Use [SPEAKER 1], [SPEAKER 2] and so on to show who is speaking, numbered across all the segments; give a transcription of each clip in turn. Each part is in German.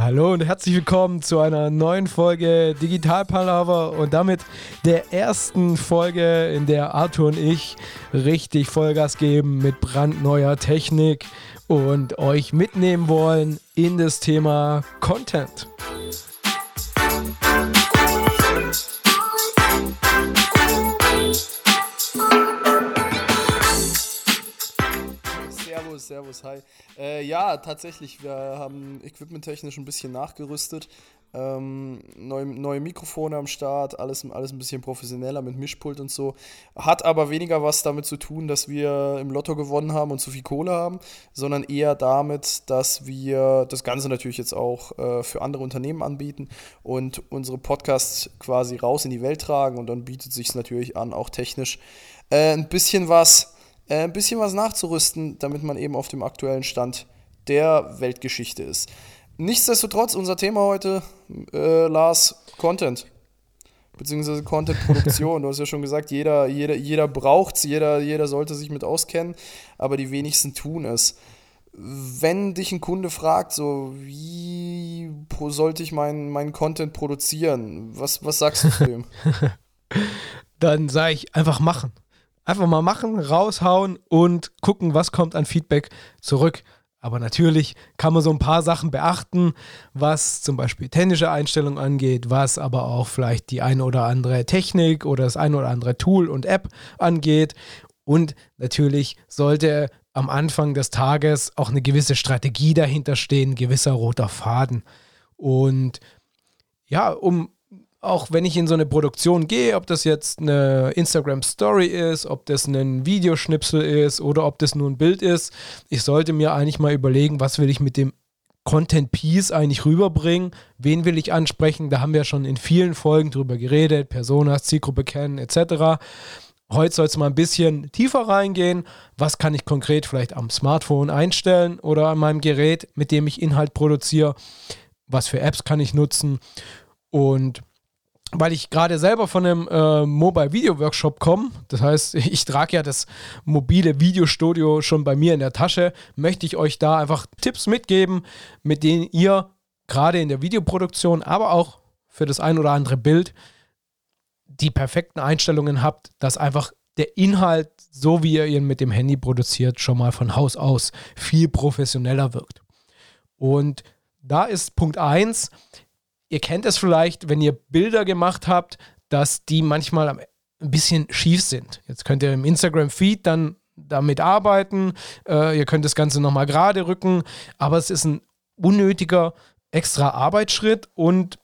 [SPEAKER 1] Hallo und herzlich willkommen zu einer neuen Folge Digital Palaver und damit der ersten Folge, in der Arthur und ich richtig Vollgas geben mit brandneuer Technik und euch mitnehmen wollen in das Thema Content.
[SPEAKER 2] Servus, hi. Äh, ja, tatsächlich, wir haben equipmenttechnisch ein bisschen nachgerüstet. Ähm, neue, neue Mikrofone am Start, alles, alles ein bisschen professioneller mit Mischpult und so. Hat aber weniger was damit zu tun, dass wir im Lotto gewonnen haben und zu viel Kohle haben, sondern eher damit, dass wir das Ganze natürlich jetzt auch äh, für andere Unternehmen anbieten und unsere Podcasts quasi raus in die Welt tragen und dann bietet sich natürlich an, auch technisch äh, ein bisschen was äh, ein bisschen was nachzurüsten, damit man eben auf dem aktuellen Stand der Weltgeschichte ist. Nichtsdestotrotz, unser Thema heute, äh, Lars, Content. Beziehungsweise Content-Produktion. du hast ja schon gesagt, jeder, jeder, jeder braucht es, jeder, jeder sollte sich mit auskennen, aber die wenigsten tun es. Wenn dich ein Kunde fragt, so, wie sollte ich meinen mein Content produzieren, was, was sagst du zu dem?
[SPEAKER 1] Dann sage ich einfach machen. Einfach mal machen, raushauen und gucken, was kommt an Feedback zurück. Aber natürlich kann man so ein paar Sachen beachten, was zum Beispiel technische Einstellungen angeht, was aber auch vielleicht die eine oder andere Technik oder das eine oder andere Tool und App angeht. Und natürlich sollte am Anfang des Tages auch eine gewisse Strategie dahinter stehen, gewisser roter Faden. Und ja, um auch wenn ich in so eine Produktion gehe, ob das jetzt eine Instagram Story ist, ob das ein Videoschnipsel ist oder ob das nur ein Bild ist, ich sollte mir eigentlich mal überlegen, was will ich mit dem Content Piece eigentlich rüberbringen, wen will ich ansprechen, da haben wir schon in vielen Folgen drüber geredet, Personas, Zielgruppe kennen etc. Heute soll es mal ein bisschen tiefer reingehen. Was kann ich konkret vielleicht am Smartphone einstellen oder an meinem Gerät, mit dem ich Inhalt produziere? Was für Apps kann ich nutzen? Und weil ich gerade selber von einem äh, Mobile Video Workshop komme, das heißt, ich trage ja das mobile Videostudio schon bei mir in der Tasche, möchte ich euch da einfach Tipps mitgeben, mit denen ihr gerade in der Videoproduktion, aber auch für das ein oder andere Bild die perfekten Einstellungen habt, dass einfach der Inhalt, so wie ihr ihn mit dem Handy produziert, schon mal von Haus aus viel professioneller wirkt. Und da ist Punkt 1, ihr kennt es vielleicht, wenn ihr Bilder gemacht habt, dass die manchmal ein bisschen schief sind. Jetzt könnt ihr im Instagram-Feed dann damit arbeiten, äh, ihr könnt das Ganze nochmal gerade rücken, aber es ist ein unnötiger extra Arbeitsschritt und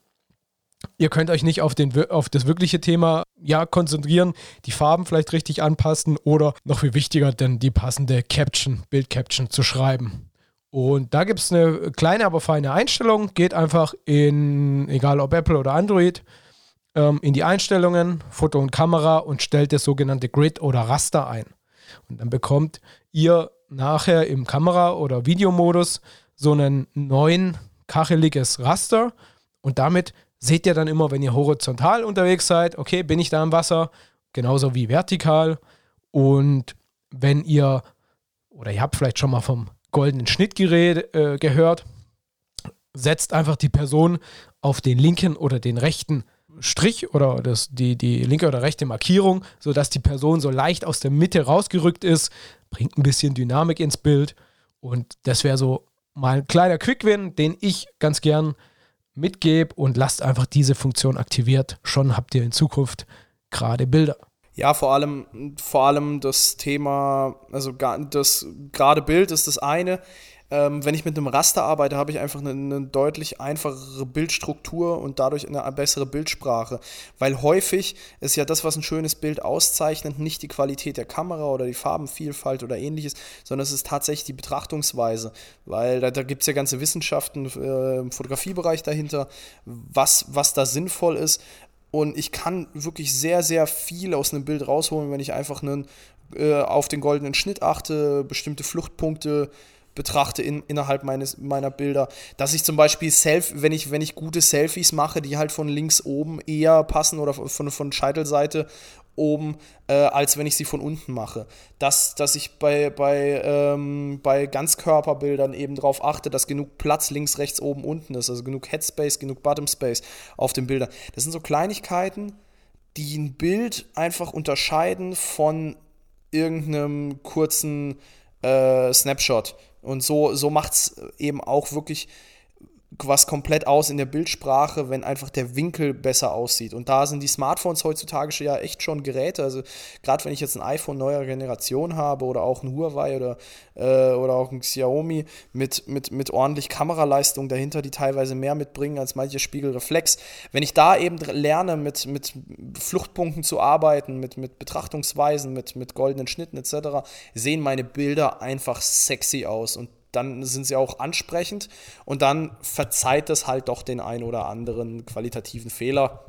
[SPEAKER 1] ihr könnt euch nicht auf, den, auf das wirkliche Thema ja, konzentrieren, die Farben vielleicht richtig anpassen oder noch viel wichtiger, denn die passende Caption, Bild-Caption zu schreiben. Und da gibt es eine kleine, aber feine Einstellung. Geht einfach in, egal ob Apple oder Android, ähm, in die Einstellungen, Foto und Kamera und stellt das sogenannte Grid oder Raster ein. Und dann bekommt ihr nachher im Kamera- oder Videomodus so einen neuen kacheliges Raster. Und damit seht ihr dann immer, wenn ihr horizontal unterwegs seid, okay, bin ich da im Wasser, genauso wie vertikal. Und wenn ihr, oder ihr habt vielleicht schon mal vom goldenen Schnittgerät äh, gehört, setzt einfach die Person auf den linken oder den rechten Strich oder das, die, die linke oder rechte Markierung, sodass die Person so leicht aus der Mitte rausgerückt ist, bringt ein bisschen Dynamik ins Bild. Und das wäre so mal ein kleiner Quick-Win, den ich ganz gern mitgebe und lasst einfach diese Funktion aktiviert. Schon habt ihr in Zukunft gerade Bilder.
[SPEAKER 2] Ja, vor allem, vor allem das Thema, also das gerade Bild ist das eine. Ähm, wenn ich mit einem Raster arbeite, habe ich einfach eine, eine, deutlich einfachere Bildstruktur und dadurch eine bessere Bildsprache. Weil häufig ist ja das, was ein schönes Bild auszeichnet, nicht die Qualität der Kamera oder die Farbenvielfalt oder ähnliches, sondern es ist tatsächlich die Betrachtungsweise. Weil da, da gibt es ja ganze Wissenschaften äh, im Fotografiebereich dahinter, was, was da sinnvoll ist. Und ich kann wirklich sehr, sehr viel aus einem Bild rausholen, wenn ich einfach einen, äh, auf den goldenen Schnitt achte, bestimmte Fluchtpunkte betrachte in, innerhalb meines, meiner Bilder. Dass ich zum Beispiel, Self, wenn, ich, wenn ich gute Selfies mache, die halt von links oben eher passen oder von, von Scheitelseite oben, äh, als wenn ich sie von unten mache. Dass, dass ich bei, bei, ähm, bei Ganzkörperbildern eben darauf achte, dass genug Platz links, rechts, oben, unten ist. Also genug Headspace, genug Bottomspace auf den Bildern. Das sind so Kleinigkeiten, die ein Bild einfach unterscheiden von irgendeinem kurzen äh, Snapshot. Und so, so macht es eben auch wirklich was komplett aus in der Bildsprache, wenn einfach der Winkel besser aussieht. Und da sind die Smartphones heutzutage ja echt schon Geräte. Also gerade wenn ich jetzt ein iPhone neuer Generation habe oder auch ein Huawei oder, äh, oder auch ein Xiaomi mit, mit, mit ordentlich Kameraleistung dahinter, die teilweise mehr mitbringen als manche Spiegelreflex. Wenn ich da eben lerne, mit, mit Fluchtpunkten zu arbeiten, mit, mit Betrachtungsweisen, mit, mit goldenen Schnitten etc., sehen meine Bilder einfach sexy aus. Und dann sind sie auch ansprechend und dann verzeiht es halt doch den einen oder anderen qualitativen Fehler.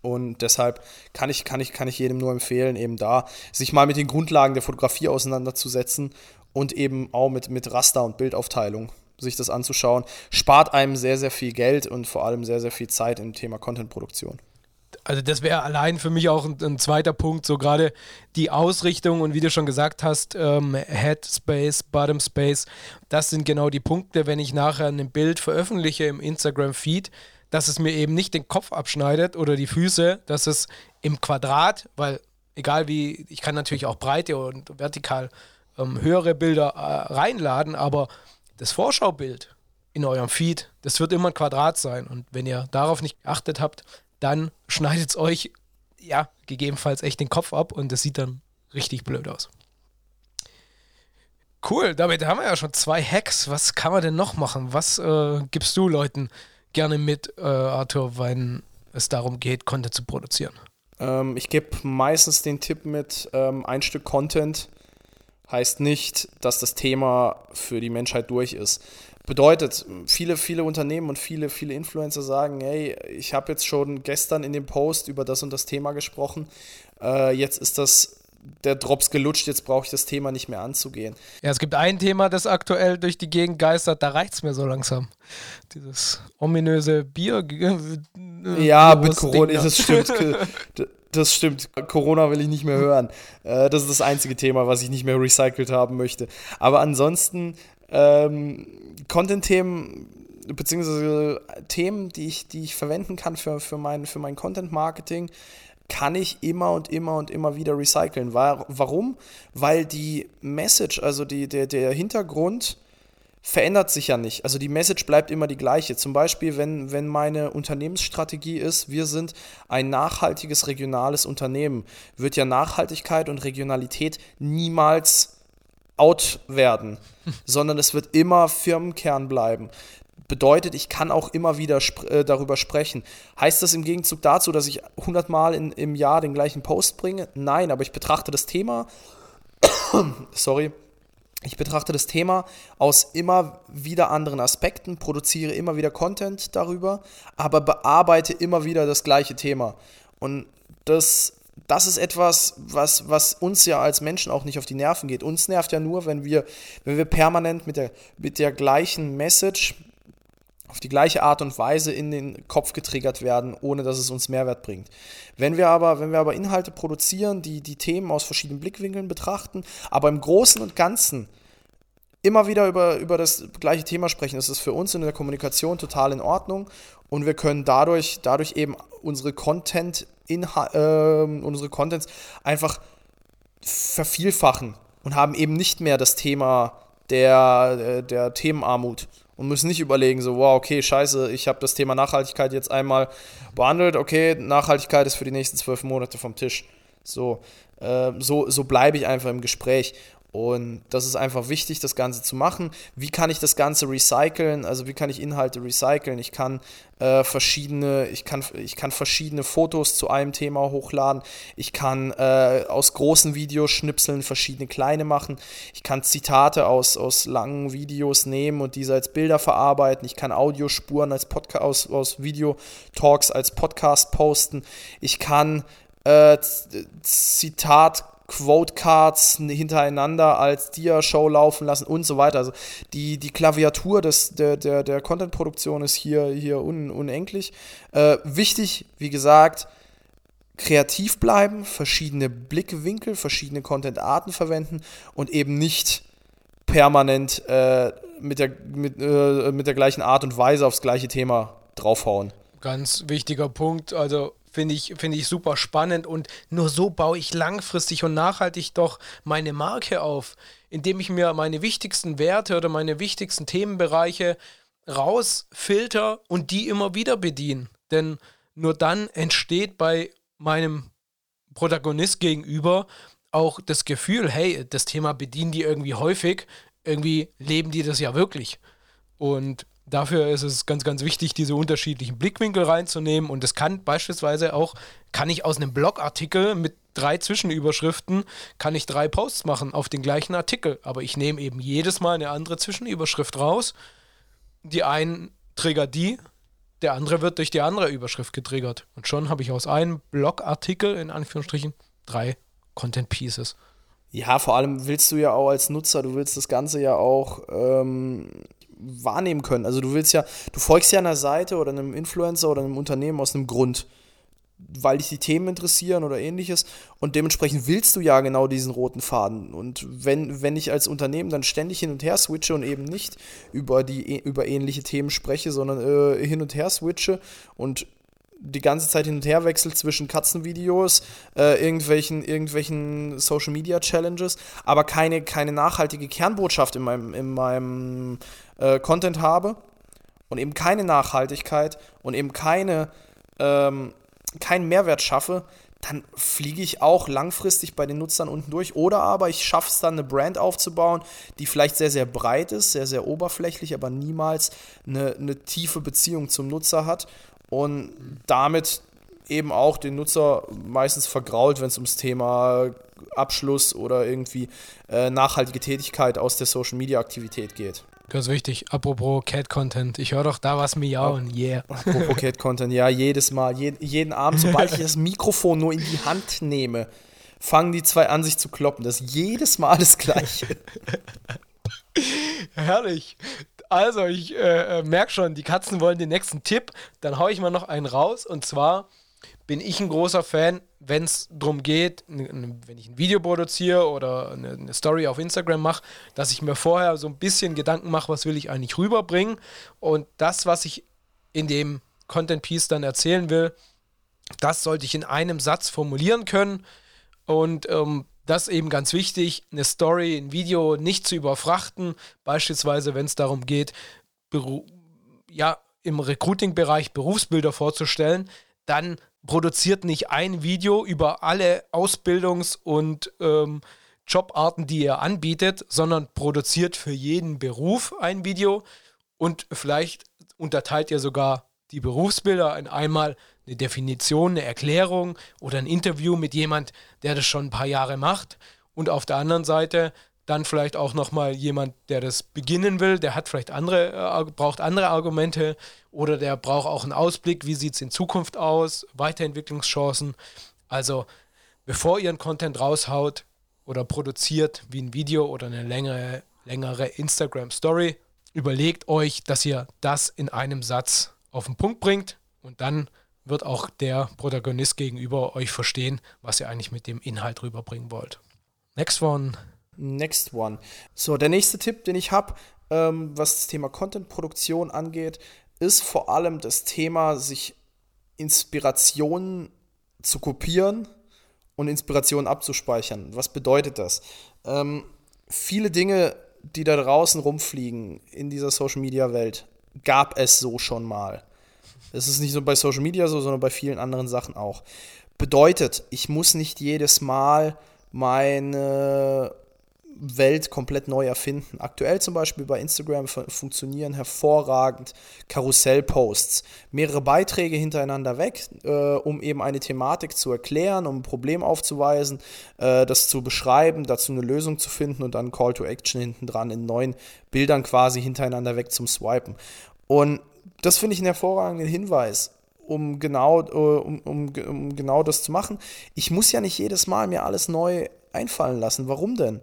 [SPEAKER 2] Und deshalb kann ich, kann, ich, kann ich jedem nur empfehlen, eben da sich mal mit den Grundlagen der Fotografie auseinanderzusetzen und eben auch mit, mit Raster und Bildaufteilung sich das anzuschauen. Spart einem sehr, sehr viel Geld und vor allem sehr, sehr viel Zeit im Thema Contentproduktion
[SPEAKER 1] also das wäre allein für mich auch ein, ein, zweiter Punkt, so gerade die Ausrichtung und wie du schon gesagt hast, ähm, Head Space, Bottom Space, das sind genau die Punkte, wenn ich nachher ein Bild veröffentliche im Instagram-Feed, dass es mir eben nicht den Kopf abschneidet oder die Füße, dass es im Quadrat, weil egal wie, ich kann natürlich auch breite und vertikal ähm, höhere Bilder äh, reinladen, aber das Vorschaubild in eurem Feed, das wird immer ein Quadrat sein. Und wenn ihr darauf nicht geachtet habt, dann schneidet es euch, ja, gegebenenfalls echt den Kopf ab und das sieht dann richtig blöd aus. Cool, damit haben wir ja schon zwei Hacks. Was kann man denn noch machen? Was äh, gibst du Leuten gerne mit, äh, Arthur, wenn es darum geht, Content zu produzieren?
[SPEAKER 2] Ähm, ich gebe meistens den Tipp mit, ähm, ein Stück Content heißt nicht, dass das Thema für die Menschheit durch ist. Bedeutet, viele, viele Unternehmen und viele, viele Influencer sagen, hey, ich habe jetzt schon gestern in dem Post über das und das Thema gesprochen, äh, jetzt ist das der Drops gelutscht, jetzt brauche ich das Thema nicht mehr anzugehen.
[SPEAKER 1] Ja, es gibt ein Thema, das aktuell durch die Gegend geistert, da reicht es mir so langsam. Dieses ominöse Bier.
[SPEAKER 2] Äh, ja, mit Corona, das stimmt. Das stimmt. Corona will ich nicht mehr hören. Äh, das ist das einzige Thema, was ich nicht mehr recycelt haben möchte. Aber ansonsten ähm, Content-Themen beziehungsweise Themen, die ich, die ich verwenden kann für, für mein, für mein Content-Marketing, kann ich immer und immer und immer wieder recyceln. Warum? Weil die Message, also die, der, der Hintergrund, verändert sich ja nicht. Also die Message bleibt immer die gleiche. Zum Beispiel, wenn, wenn meine Unternehmensstrategie ist, wir sind ein nachhaltiges regionales Unternehmen, wird ja Nachhaltigkeit und Regionalität niemals out werden, sondern es wird immer Firmenkern bleiben. Bedeutet, ich kann auch immer wieder sp äh, darüber sprechen. Heißt das im Gegenzug dazu, dass ich 100 Mal in, im Jahr den gleichen Post bringe? Nein, aber ich betrachte das Thema, sorry, ich betrachte das Thema aus immer wieder anderen Aspekten, produziere immer wieder Content darüber, aber bearbeite immer wieder das gleiche Thema. Und das das ist etwas, was, was uns ja als Menschen auch nicht auf die Nerven geht. Uns nervt ja nur, wenn wir, wenn wir permanent mit der, mit der gleichen Message auf die gleiche Art und Weise in den Kopf getriggert werden, ohne dass es uns Mehrwert bringt. Wenn wir aber, wenn wir aber Inhalte produzieren, die die Themen aus verschiedenen Blickwinkeln betrachten, aber im Großen und Ganzen immer wieder über, über das gleiche Thema sprechen, ist es für uns in der Kommunikation total in Ordnung und wir können dadurch, dadurch eben unsere Content äh, unsere Contents einfach vervielfachen und haben eben nicht mehr das Thema der, äh, der Themenarmut und müssen nicht überlegen, so, wow, okay, scheiße, ich habe das Thema Nachhaltigkeit jetzt einmal behandelt, okay, Nachhaltigkeit ist für die nächsten zwölf Monate vom Tisch. So, äh, so, so bleibe ich einfach im Gespräch. Und das ist einfach wichtig, das Ganze zu machen. Wie kann ich das Ganze recyceln? Also wie kann ich Inhalte recyceln? Ich kann äh, verschiedene, ich kann, ich kann verschiedene Fotos zu einem Thema hochladen. Ich kann äh, aus großen Videos schnipseln, verschiedene kleine machen. Ich kann Zitate aus, aus langen Videos nehmen und diese als Bilder verarbeiten. Ich kann Audiospuren als Podcast aus, aus Video-Talks als Podcast posten. Ich kann äh, Zitat Quote-Cards hintereinander als Dia-Show laufen lassen und so weiter. Also die, die Klaviatur des, der, der, der Content-Produktion ist hier, hier un, unendlich. Äh, wichtig, wie gesagt, kreativ bleiben, verschiedene Blickwinkel, verschiedene Content-Arten verwenden und eben nicht permanent äh, mit, der, mit, äh, mit der gleichen Art und Weise aufs gleiche Thema draufhauen.
[SPEAKER 1] Ganz wichtiger Punkt. Also finde ich, find ich super spannend und nur so baue ich langfristig und nachhaltig doch meine Marke auf, indem ich mir meine wichtigsten Werte oder meine wichtigsten Themenbereiche rausfilter und die immer wieder bediene. Denn nur dann entsteht bei meinem Protagonist gegenüber auch das Gefühl, hey, das Thema bedienen die irgendwie häufig, irgendwie leben die das ja wirklich. Und dafür ist es ganz, ganz wichtig, diese unterschiedlichen Blickwinkel reinzunehmen. Und das kann beispielsweise auch, kann ich aus einem Blogartikel mit drei Zwischenüberschriften, kann ich drei Posts machen auf den gleichen Artikel. Aber ich nehme eben jedes Mal eine andere Zwischenüberschrift raus. Die einen triggert die, der andere wird durch die andere Überschrift getriggert. Und schon habe ich aus einem Blogartikel, in Anführungsstrichen, drei Content Pieces.
[SPEAKER 2] Ja, vor allem willst du ja auch als Nutzer, du willst das Ganze ja auch ähm, wahrnehmen können. Also du willst ja, du folgst ja einer Seite oder einem Influencer oder einem Unternehmen aus einem Grund, weil dich die Themen interessieren oder ähnliches. Und dementsprechend willst du ja genau diesen roten Faden. Und wenn, wenn ich als Unternehmen dann ständig hin und her switche und eben nicht über die über ähnliche Themen spreche, sondern äh, hin und her switche und die ganze Zeit hin und her wechselt zwischen Katzenvideos, äh, irgendwelchen, irgendwelchen Social Media Challenges, aber keine, keine nachhaltige Kernbotschaft in meinem, in meinem äh, Content habe und eben keine Nachhaltigkeit und eben keine, ähm, keinen Mehrwert schaffe, dann fliege ich auch langfristig bei den Nutzern unten durch. Oder aber ich schaffe es dann, eine Brand aufzubauen, die vielleicht sehr, sehr breit ist, sehr, sehr oberflächlich, aber niemals eine, eine tiefe Beziehung zum Nutzer hat und damit eben auch den Nutzer meistens vergrault, wenn es ums Thema Abschluss oder irgendwie äh, nachhaltige Tätigkeit aus der Social Media Aktivität geht.
[SPEAKER 1] Ganz wichtig, apropos Cat-Content, ich höre doch da was miauen, yeah.
[SPEAKER 2] Apropos Cat-Content, ja, jedes Mal, je, jeden Abend, sobald ich das Mikrofon nur in die Hand nehme, fangen die zwei an, sich zu kloppen. Das ist jedes Mal das Gleiche.
[SPEAKER 1] Herrlich. Also, ich äh, äh merke schon, die Katzen wollen den nächsten Tipp. Dann haue ich mal noch einen raus. Und zwar bin ich ein großer Fan, wenn es darum geht, wenn ich ein Video produziere oder eine, eine Story auf Instagram mache, dass ich mir vorher so ein bisschen Gedanken mache, was will ich eigentlich rüberbringen. Und das, was ich in dem Content Piece dann erzählen will, das sollte ich in einem Satz formulieren können. Und ähm, das ist eben ganz wichtig, eine Story, ein Video nicht zu überfrachten, beispielsweise wenn es darum geht, Beru ja, im Recruiting-Bereich Berufsbilder vorzustellen, dann produziert nicht ein Video über alle Ausbildungs- und ähm, Jobarten, die ihr anbietet, sondern produziert für jeden Beruf ein Video. Und vielleicht unterteilt ihr sogar die Berufsbilder in einmal eine Definition, eine Erklärung oder ein Interview mit jemand, der das schon ein paar Jahre macht. Und auf der anderen Seite dann vielleicht auch nochmal jemand, der das beginnen will, der hat vielleicht andere, äh, braucht andere Argumente oder der braucht auch einen Ausblick, wie sieht es in Zukunft aus, Weiterentwicklungschancen. Also bevor ihr einen Content raushaut oder produziert, wie ein Video oder eine längere, längere Instagram-Story, überlegt euch, dass ihr das in einem Satz auf den Punkt bringt und dann wird auch der Protagonist gegenüber euch verstehen, was ihr eigentlich mit dem Inhalt rüberbringen wollt. Next one.
[SPEAKER 2] Next one. So, der nächste Tipp, den ich habe, ähm, was das Thema Content-Produktion angeht, ist vor allem das Thema, sich Inspirationen zu kopieren und Inspirationen abzuspeichern. Was bedeutet das? Ähm, viele Dinge, die da draußen rumfliegen in dieser Social-Media-Welt, gab es so schon mal. Es ist nicht nur bei Social Media so, sondern bei vielen anderen Sachen auch. Bedeutet, ich muss nicht jedes Mal meine Welt komplett neu erfinden. Aktuell zum Beispiel bei Instagram funktionieren hervorragend Karussellposts. Mehrere Beiträge hintereinander weg, äh, um eben eine Thematik zu erklären, um ein Problem aufzuweisen, äh, das zu beschreiben, dazu eine Lösung zu finden und dann Call to Action hinten dran in neuen Bildern quasi hintereinander weg zum Swipen. Und das finde ich einen hervorragenden Hinweis, um genau, äh, um, um, um genau das zu machen. Ich muss ja nicht jedes Mal mir alles neu einfallen lassen. Warum denn?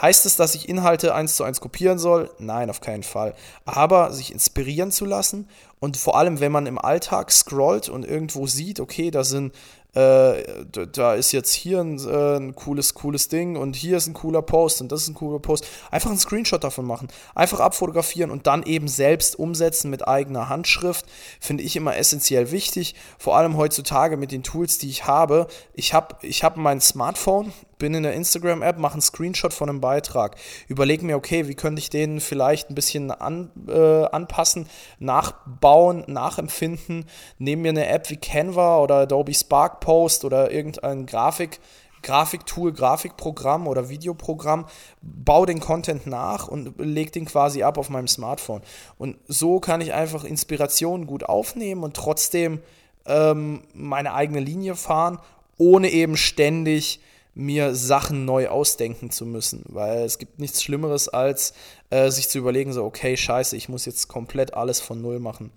[SPEAKER 2] Heißt es, dass ich Inhalte eins zu eins kopieren soll? Nein, auf keinen Fall. Aber sich inspirieren zu lassen und vor allem, wenn man im Alltag scrollt und irgendwo sieht, okay, da sind äh, da ist jetzt hier ein, äh, ein, cooles, cooles Ding und hier ist ein cooler Post und das ist ein cooler Post. Einfach einen Screenshot davon machen, einfach abfotografieren und dann eben selbst umsetzen mit eigener Handschrift, finde ich immer essentiell wichtig. Vor allem heutzutage mit den Tools, die ich habe. Ich habe ich hab mein Smartphone, bin in der Instagram-App, mache einen Screenshot von einem Beitrag, überlege mir, okay, wie könnte ich den vielleicht ein bisschen an, äh, anpassen, nachbauen, nachempfinden, nehme mir eine App wie Canva oder Adobe Spark Post oder irgendein Grafik, Grafiktool, Grafikprogramm oder Videoprogramm, baue den Content nach und lege den quasi ab auf meinem Smartphone. Und so kann ich einfach Inspirationen gut aufnehmen und trotzdem ähm, meine eigene Linie fahren, ohne eben ständig mir Sachen neu ausdenken zu müssen, weil es gibt nichts Schlimmeres, als äh, sich zu überlegen, so, okay, scheiße, ich muss jetzt komplett alles von Null machen.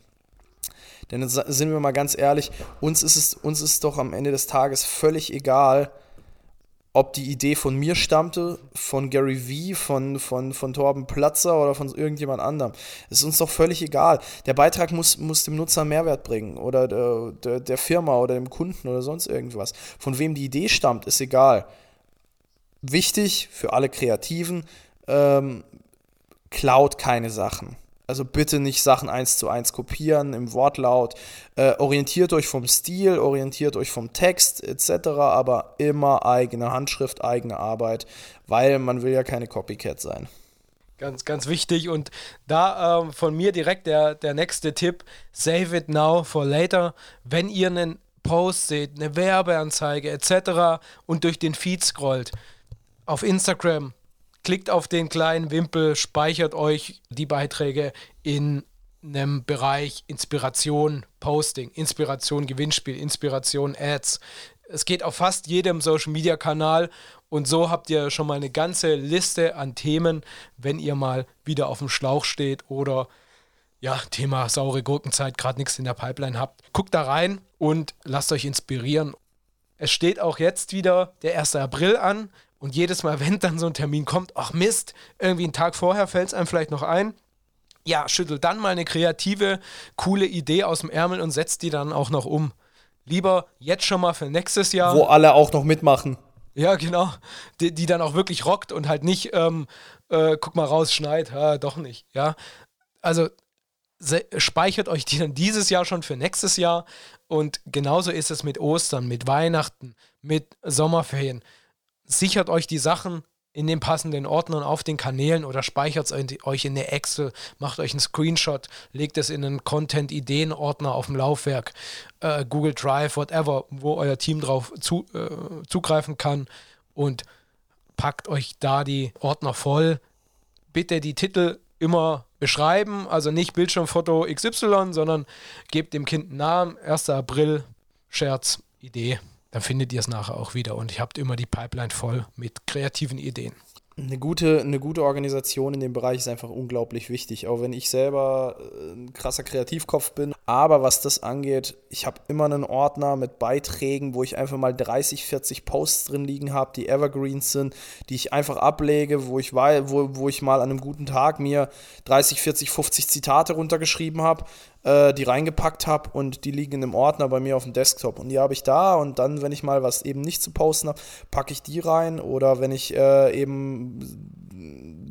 [SPEAKER 2] Denn sind wir mal ganz ehrlich, uns ist es uns ist doch am Ende des Tages völlig egal, ob die Idee von mir stammte, von Gary Vee, von, von, von Torben Platzer oder von irgendjemand anderem. Ist uns doch völlig egal. Der Beitrag muss, muss dem Nutzer Mehrwert bringen oder der, der, der Firma oder dem Kunden oder sonst irgendwas. Von wem die Idee stammt, ist egal. Wichtig für alle Kreativen, ähm, klaut keine Sachen. Also bitte nicht Sachen eins zu eins kopieren im Wortlaut. Äh, orientiert euch vom Stil, orientiert euch vom Text etc., aber immer eigene Handschrift, eigene Arbeit, weil man will ja keine Copycat sein.
[SPEAKER 1] Ganz, ganz wichtig. Und da ähm, von mir direkt der, der nächste Tipp: Save it now for later. Wenn ihr einen Post seht, eine Werbeanzeige etc. und durch den Feed scrollt, auf Instagram, klickt auf den kleinen Wimpel, speichert euch die Beiträge in einem Bereich Inspiration, Posting, Inspiration, Gewinnspiel, Inspiration, Ads. Es geht auf fast jedem Social Media Kanal und so habt ihr schon mal eine ganze Liste an Themen, wenn ihr mal wieder auf dem Schlauch steht oder ja, Thema saure Gurkenzeit, gerade nichts in der Pipeline habt. Guckt da rein und lasst euch inspirieren. Es steht auch jetzt wieder der 1. April an und jedes Mal, wenn dann so ein Termin kommt, ach Mist, irgendwie einen Tag vorher fällt es einem vielleicht noch ein. Ja, schüttel dann mal eine kreative, coole Idee aus dem Ärmel und setzt die dann auch noch um. Lieber jetzt schon mal für nächstes Jahr.
[SPEAKER 2] Wo alle auch noch mitmachen.
[SPEAKER 1] Ja, genau. Die, die dann auch wirklich rockt und halt nicht, ähm, äh, guck mal raus, schneit. Ja, doch nicht. Ja. Also speichert euch die dann dieses Jahr schon für nächstes Jahr. Und genauso ist es mit Ostern, mit Weihnachten, mit Sommerferien sichert euch die Sachen in den passenden Ordnern auf den Kanälen oder speichert es euch in eine Excel, macht euch einen Screenshot, legt es in einen Content-Ideen-Ordner auf dem Laufwerk, äh, Google Drive, whatever, wo euer Team drauf zu, äh, zugreifen kann und packt euch da die Ordner voll. Bitte die Titel immer beschreiben, also nicht Bildschirmfoto XY, sondern gebt dem Kind einen Namen, 1. April, Scherz, Idee dann findet ihr es nachher auch wieder und ihr habt immer die Pipeline voll mit kreativen Ideen.
[SPEAKER 2] Eine gute, eine gute Organisation in dem Bereich ist einfach unglaublich wichtig, auch wenn ich selber äh, ein krasser Kreativkopf bin. Aber was das angeht, ich habe immer einen Ordner mit Beiträgen, wo ich einfach mal 30, 40 Posts drin liegen habe, die Evergreens sind, die ich einfach ablege, wo ich, wo, wo ich mal an einem guten Tag mir 30, 40, 50 Zitate runtergeschrieben habe, äh, die reingepackt habe und die liegen in einem Ordner bei mir auf dem Desktop. Und die habe ich da und dann, wenn ich mal was eben nicht zu posten habe, packe ich die rein oder wenn ich äh, eben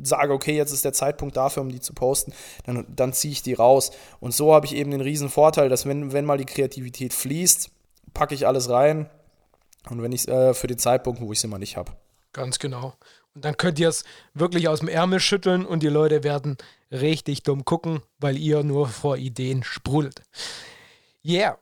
[SPEAKER 2] sage, okay, jetzt ist der Zeitpunkt dafür, um die zu posten, dann, dann ziehe ich die raus. Und so habe ich eben den riesen Vorteil, dass wenn, wenn mal die Kreativität fließt, packe ich alles rein und wenn ich äh, für den Zeitpunkt, wo ich es immer nicht habe.
[SPEAKER 1] Ganz genau. Und dann könnt ihr es wirklich aus dem Ärmel schütteln und die Leute werden richtig dumm gucken, weil ihr nur vor Ideen sprudelt. Yeah.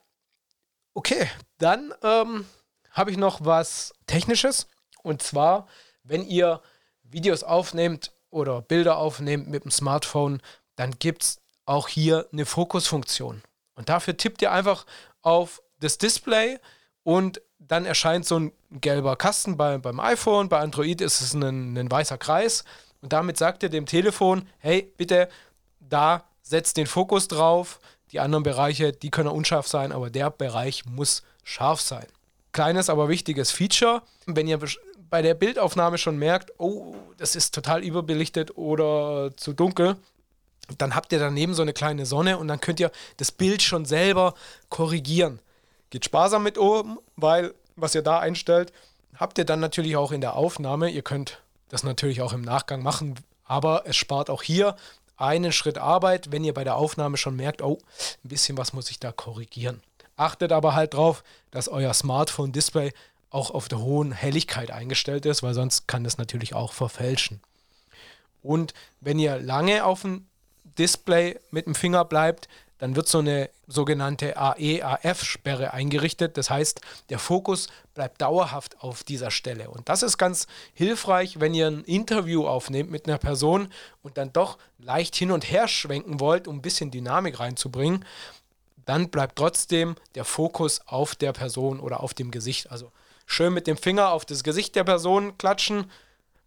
[SPEAKER 1] Okay, dann ähm, habe ich noch was Technisches. Und zwar, wenn ihr Videos aufnehmt oder Bilder aufnehmt mit dem Smartphone, dann gibt es auch hier eine Fokusfunktion. Und dafür tippt ihr einfach auf das Display und dann erscheint so ein gelber Kasten bei, beim iPhone, bei Android ist es ein, ein weißer Kreis und damit sagt ihr dem Telefon, hey, bitte da setzt den Fokus drauf. Die anderen Bereiche, die können unscharf sein, aber der Bereich muss scharf sein. Kleines, aber wichtiges Feature. Wenn ihr bei der Bildaufnahme schon merkt, oh, das ist total überbelichtet oder zu dunkel, dann habt ihr daneben so eine kleine Sonne und dann könnt ihr das Bild schon selber korrigieren. Geht sparsam mit oben, weil was ihr da einstellt, habt ihr dann natürlich auch in der Aufnahme. Ihr könnt das natürlich auch im Nachgang machen, aber es spart auch hier einen Schritt Arbeit, wenn ihr bei der Aufnahme schon merkt, oh, ein bisschen was muss ich da korrigieren. Achtet aber halt drauf, dass euer Smartphone-Display auch auf der hohen Helligkeit eingestellt ist, weil sonst kann das natürlich auch verfälschen. Und wenn ihr lange auf dem Display mit dem Finger bleibt, dann wird so eine sogenannte AE-AF-Sperre eingerichtet. Das heißt, der Fokus bleibt dauerhaft auf dieser Stelle. Und das ist ganz hilfreich, wenn ihr ein Interview aufnehmt mit einer Person und dann doch leicht hin und her schwenken wollt, um ein bisschen Dynamik reinzubringen. Dann bleibt trotzdem der Fokus auf der Person oder auf dem Gesicht. Also schön mit dem Finger auf das Gesicht der Person klatschen,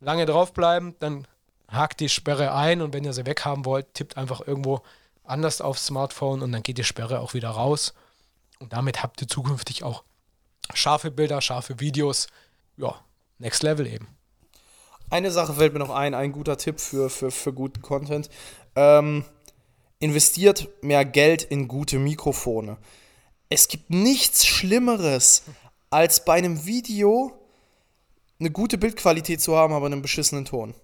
[SPEAKER 1] lange draufbleiben, dann hakt die Sperre ein und wenn ihr sie weghaben wollt, tippt einfach irgendwo anders aufs Smartphone und dann geht die Sperre auch wieder raus. Und damit habt ihr zukünftig auch scharfe Bilder, scharfe Videos. Ja, next level eben.
[SPEAKER 2] Eine Sache fällt mir noch ein, ein guter Tipp für, für, für guten Content. Ähm, investiert mehr Geld in gute Mikrofone. Es gibt nichts Schlimmeres, als bei einem Video eine gute Bildqualität zu haben, aber einen beschissenen Ton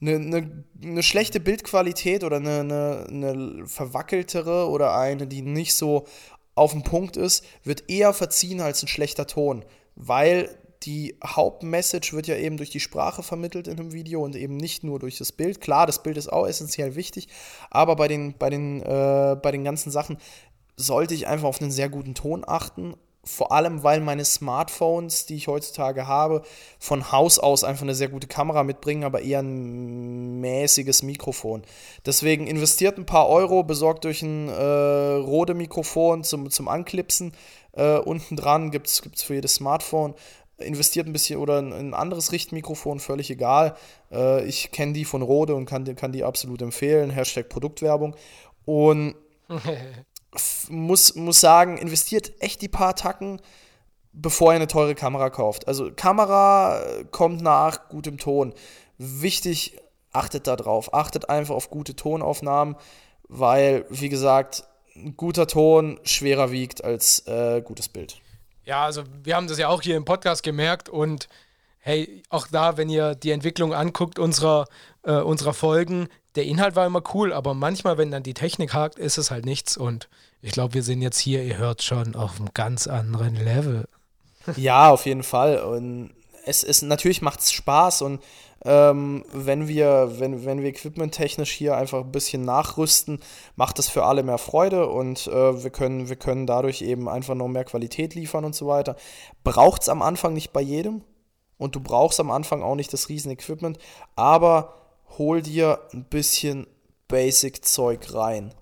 [SPEAKER 2] eine, eine, eine schlechte Bildqualität oder eine, eine, eine verwackeltere oder eine, die nicht so auf dem Punkt ist, wird eher verziehen als ein schlechter Ton, weil die Hauptmessage wird ja eben durch die Sprache vermittelt in einem Video und eben nicht nur durch das Bild. Klar, das Bild ist auch essentiell wichtig, aber bei den, bei den, äh, bei den ganzen Sachen sollte ich einfach auf einen sehr guten Ton achten vor allem weil meine Smartphones, die ich heutzutage habe, von Haus aus einfach eine sehr gute Kamera mitbringen, aber eher ein mäßiges Mikrofon. Deswegen investiert ein paar Euro, besorgt euch ein äh, Rode-Mikrofon zum, zum Anklipsen. Äh, unten dran gibt es für jedes Smartphone. Investiert ein bisschen oder ein, ein anderes Richtmikrofon, völlig egal. Äh, ich kenne die von Rode und kann, kann die absolut empfehlen. Hashtag Produktwerbung. Und muss, muss sagen, investiert echt die paar Tacken, bevor ihr eine teure Kamera kauft. Also Kamera kommt nach gutem Ton. Wichtig, achtet da drauf. Achtet einfach auf gute Tonaufnahmen, weil, wie gesagt, ein guter Ton schwerer wiegt als äh, gutes Bild.
[SPEAKER 1] Ja, also wir haben das ja auch hier im Podcast gemerkt und hey, auch da, wenn ihr die Entwicklung anguckt unserer, äh, unserer Folgen, der Inhalt war immer cool, aber manchmal, wenn dann die Technik hakt, ist es halt nichts. Und ich glaube, wir sind jetzt hier, ihr hört schon, auf einem ganz anderen Level.
[SPEAKER 2] Ja, auf jeden Fall. Und es ist natürlich macht es Spaß und ähm, wenn wir, wenn, wenn wir equipmenttechnisch hier einfach ein bisschen nachrüsten, macht das für alle mehr Freude und äh, wir, können, wir können dadurch eben einfach noch mehr Qualität liefern und so weiter. Braucht es am Anfang nicht bei jedem und du brauchst am Anfang auch nicht das Riesen-Equipment, aber hol dir ein bisschen Basic-Zeug rein.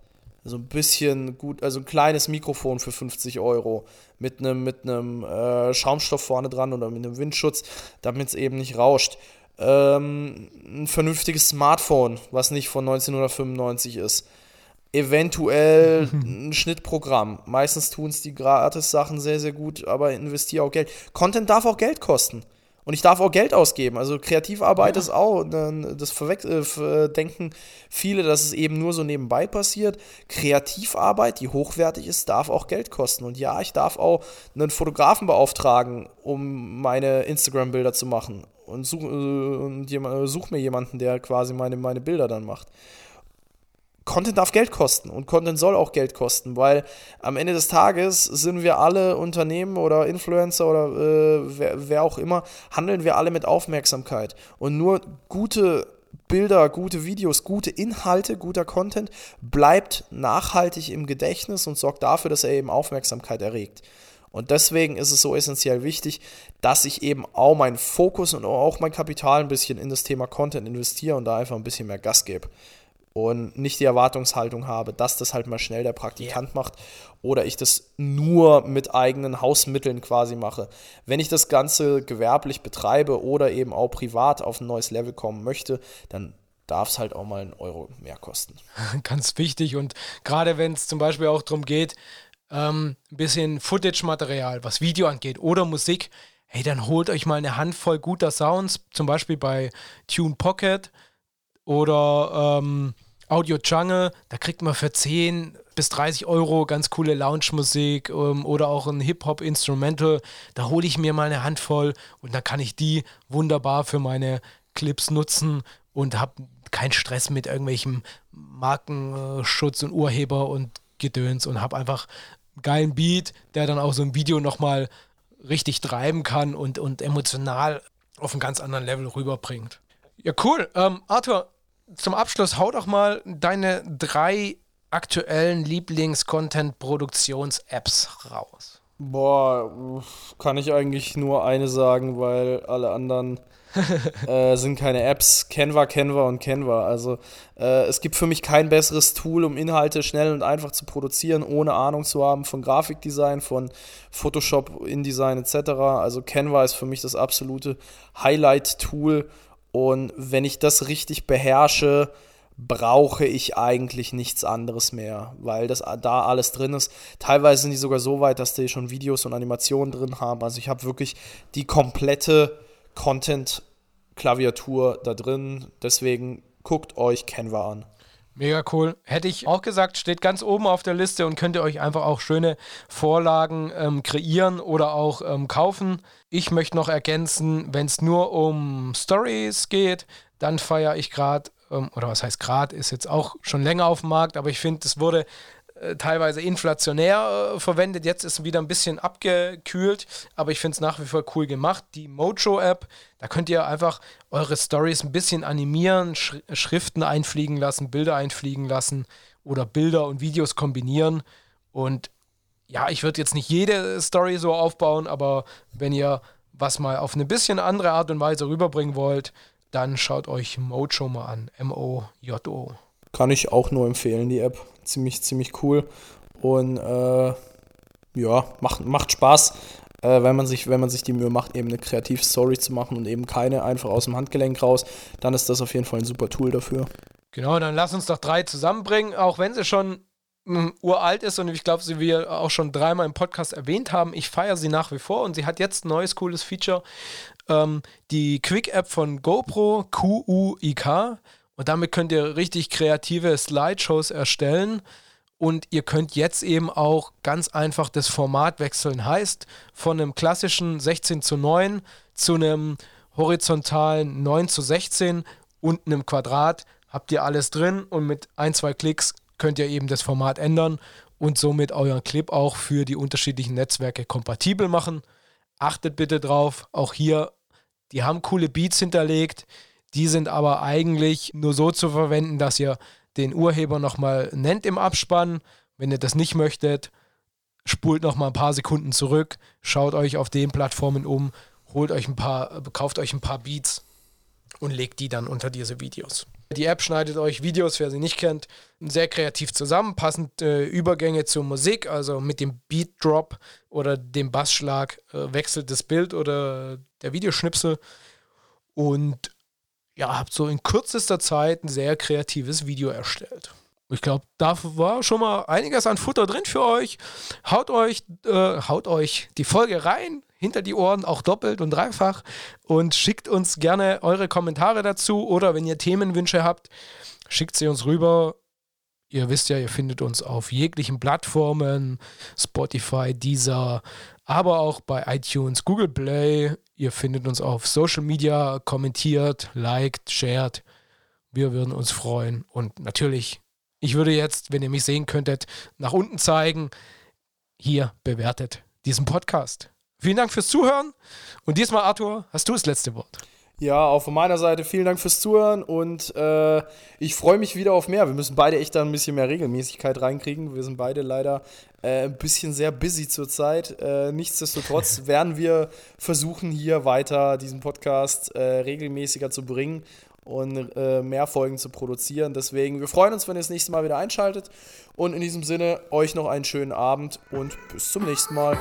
[SPEAKER 2] Also ein bisschen gut, also ein kleines Mikrofon für 50 Euro mit einem mit äh, Schaumstoff vorne dran oder mit einem Windschutz, damit es eben nicht rauscht. Ähm, ein vernünftiges Smartphone, was nicht von 1995 ist. Eventuell ein Schnittprogramm. Meistens tun es die Gratis-Sachen sehr, sehr gut, aber investiere auch Geld. Content darf auch Geld kosten. Und ich darf auch Geld ausgeben. Also Kreativarbeit ja. ist auch, das äh, denken viele, dass es eben nur so nebenbei passiert. Kreativarbeit, die hochwertig ist, darf auch Geld kosten. Und ja, ich darf auch einen Fotografen beauftragen, um meine Instagram-Bilder zu machen. Und such, äh, und such mir jemanden, der quasi meine, meine Bilder dann macht. Content darf Geld kosten und Content soll auch Geld kosten, weil am Ende des Tages sind wir alle Unternehmen oder Influencer oder äh, wer, wer auch immer, handeln wir alle mit Aufmerksamkeit. Und nur gute Bilder, gute Videos, gute Inhalte, guter Content bleibt nachhaltig im Gedächtnis und sorgt dafür, dass er eben Aufmerksamkeit erregt. Und deswegen ist es so essentiell wichtig, dass ich eben auch meinen Fokus und auch mein Kapital ein bisschen in das Thema Content investiere und da einfach ein bisschen mehr Gas gebe und nicht die Erwartungshaltung habe, dass das halt mal schnell der Praktikant yeah. macht oder ich das nur mit eigenen Hausmitteln quasi mache. Wenn ich das Ganze gewerblich betreibe oder eben auch privat auf ein neues Level kommen möchte, dann darf es halt auch mal einen Euro mehr kosten.
[SPEAKER 1] Ganz wichtig und gerade wenn es zum Beispiel auch darum geht, ähm, ein bisschen Footage-Material, was Video angeht oder Musik, hey, dann holt euch mal eine Handvoll guter Sounds, zum Beispiel bei Tune Pocket oder ähm, Audio Jungle, da kriegt man für 10 bis 30 Euro ganz coole Lounge-Musik ähm, oder auch ein Hip-Hop-Instrumental. Da hole ich mir mal eine Handvoll und dann kann ich die wunderbar für meine Clips nutzen und habe keinen Stress mit irgendwelchem Markenschutz und Urheber und Gedöns und habe einfach einen geilen Beat, der dann auch so ein Video nochmal richtig treiben kann und, und emotional auf einen ganz anderen Level rüberbringt. Ja, cool. Ähm, Arthur, zum Abschluss hau doch mal deine drei aktuellen Lieblings-Content-Produktions-Apps raus.
[SPEAKER 2] Boah, kann ich eigentlich nur eine sagen, weil alle anderen äh, sind keine Apps. Canva, Canva und Canva. Also äh, es gibt für mich kein besseres Tool, um Inhalte schnell und einfach zu produzieren, ohne Ahnung zu haben von Grafikdesign, von Photoshop, InDesign etc. Also Canva ist für mich das absolute Highlight-Tool. Und wenn ich das richtig beherrsche, brauche ich eigentlich nichts anderes mehr, weil das da alles drin ist. Teilweise sind die sogar so weit, dass die schon Videos und Animationen drin haben. Also ich habe wirklich die komplette Content-Klaviatur da drin. Deswegen guckt euch Canva an.
[SPEAKER 1] Mega cool. Hätte ich auch gesagt, steht ganz oben auf der Liste und könnt ihr euch einfach auch schöne Vorlagen ähm, kreieren oder auch ähm, kaufen. Ich möchte noch ergänzen, wenn es nur um Stories geht, dann feiere ich gerade ähm, oder was heißt gerade, ist jetzt auch schon länger auf dem Markt, aber ich finde, es wurde teilweise inflationär äh, verwendet. Jetzt ist es wieder ein bisschen abgekühlt, aber ich finde es nach wie vor cool gemacht. Die Mojo-App, da könnt ihr einfach eure Stories ein bisschen animieren, Sch Schriften einfliegen lassen, Bilder einfliegen lassen oder Bilder und Videos kombinieren. Und ja, ich würde jetzt nicht jede Story so aufbauen, aber wenn ihr was mal auf eine bisschen andere Art und Weise rüberbringen wollt, dann schaut euch Mojo mal an. M-O-J-O.
[SPEAKER 2] Kann ich auch nur empfehlen, die App. Ziemlich, ziemlich cool. Und äh, ja, macht, macht Spaß, äh, wenn, man sich, wenn man sich die Mühe macht, eben eine kreative Story zu machen und eben keine einfach aus dem Handgelenk raus, dann ist das auf jeden Fall ein super Tool dafür.
[SPEAKER 1] Genau, dann lass uns doch drei zusammenbringen, auch wenn sie schon mh, uralt ist und ich glaube, sie wir auch schon dreimal im Podcast erwähnt haben. Ich feiere sie nach wie vor und sie hat jetzt ein neues cooles Feature ähm, die Quick-App von GoPro, Q-U-I-K. Und damit könnt ihr richtig kreative Slideshows erstellen. Und ihr könnt jetzt eben auch ganz einfach das Format wechseln. Heißt, von einem klassischen 16 zu 9 zu einem horizontalen 9 zu 16 und einem Quadrat habt ihr alles drin und mit ein, zwei Klicks könnt ihr eben das Format ändern und somit euren Clip auch für die unterschiedlichen Netzwerke kompatibel machen. Achtet bitte drauf, auch hier die haben coole Beats hinterlegt, die sind aber eigentlich nur so zu verwenden, dass ihr den Urheber nochmal nennt im Abspann. Wenn ihr das nicht möchtet, spult nochmal ein paar Sekunden zurück, schaut euch auf den Plattformen um, holt euch ein paar, kauft euch ein paar Beats und legt die dann unter diese Videos. Die App schneidet euch Videos, wer sie nicht kennt, sehr kreativ zusammen, passend äh, Übergänge zur Musik, also mit dem Beat Drop oder dem Bassschlag äh, wechselt das Bild oder der Videoschnipsel und ja, habt so in kürzester Zeit ein sehr kreatives Video erstellt. Ich glaube, da war schon mal einiges an Futter drin für euch. Haut euch, äh, haut euch die Folge rein, hinter die Ohren, auch doppelt und dreifach. Und schickt uns gerne eure Kommentare dazu. Oder wenn ihr Themenwünsche habt, schickt sie uns rüber. Ihr wisst ja, ihr findet uns auf jeglichen Plattformen, Spotify, Deezer, aber auch bei iTunes, Google Play. Ihr findet uns auf Social Media, kommentiert, liked, shared. Wir würden uns freuen. Und natürlich ich würde jetzt, wenn ihr mich sehen könntet, nach unten zeigen. Hier bewertet diesen Podcast. Vielen Dank fürs Zuhören. Und diesmal, Arthur, hast du das letzte Wort.
[SPEAKER 2] Ja, auch von meiner Seite vielen Dank fürs Zuhören und äh, ich freue mich wieder auf mehr. Wir müssen beide echt da ein bisschen mehr Regelmäßigkeit reinkriegen. Wir sind beide leider äh, ein bisschen sehr busy zurzeit. Äh, nichtsdestotrotz werden wir versuchen, hier weiter diesen Podcast äh, regelmäßiger zu bringen und äh, mehr Folgen zu produzieren. Deswegen, wir freuen uns, wenn ihr das nächste Mal wieder einschaltet. Und in diesem Sinne, euch noch einen schönen Abend und bis zum nächsten Mal.